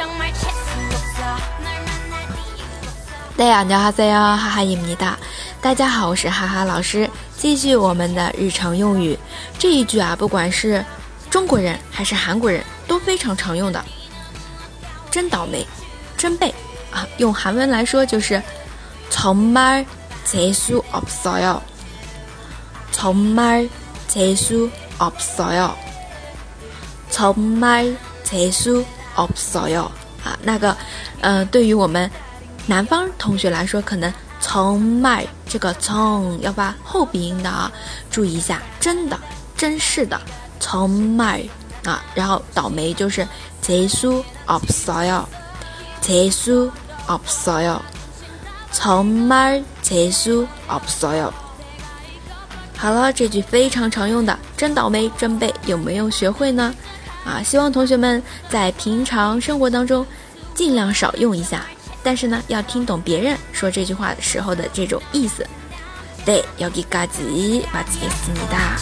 大家好，哈哈，哈哈伊姆。大家好，我是哈哈老师。继续我们的日常用语，这一句啊，不管是中国人还是韩国人都非常常用的。真倒霉，真背啊！用韩文来说就是“정말재수없어 요”，“정말재수없어 요”，“정말재수 啊，那个，呃，对于我们。南方同学来说，可能从麦这个从要发后鼻音的啊，注意一下，真的，真是的，从麦啊，然后倒霉就是结束 of soil，结束 of soil，从麦结束 of soil。好了，这句非常常用的，真倒霉，真背，有没有学会呢？啊，希望同学们在平常生活当中尽量少用一下。但是呢，要听懂别人说这句话的时候的这种意思。对，要给嘎叽，把自己思密达。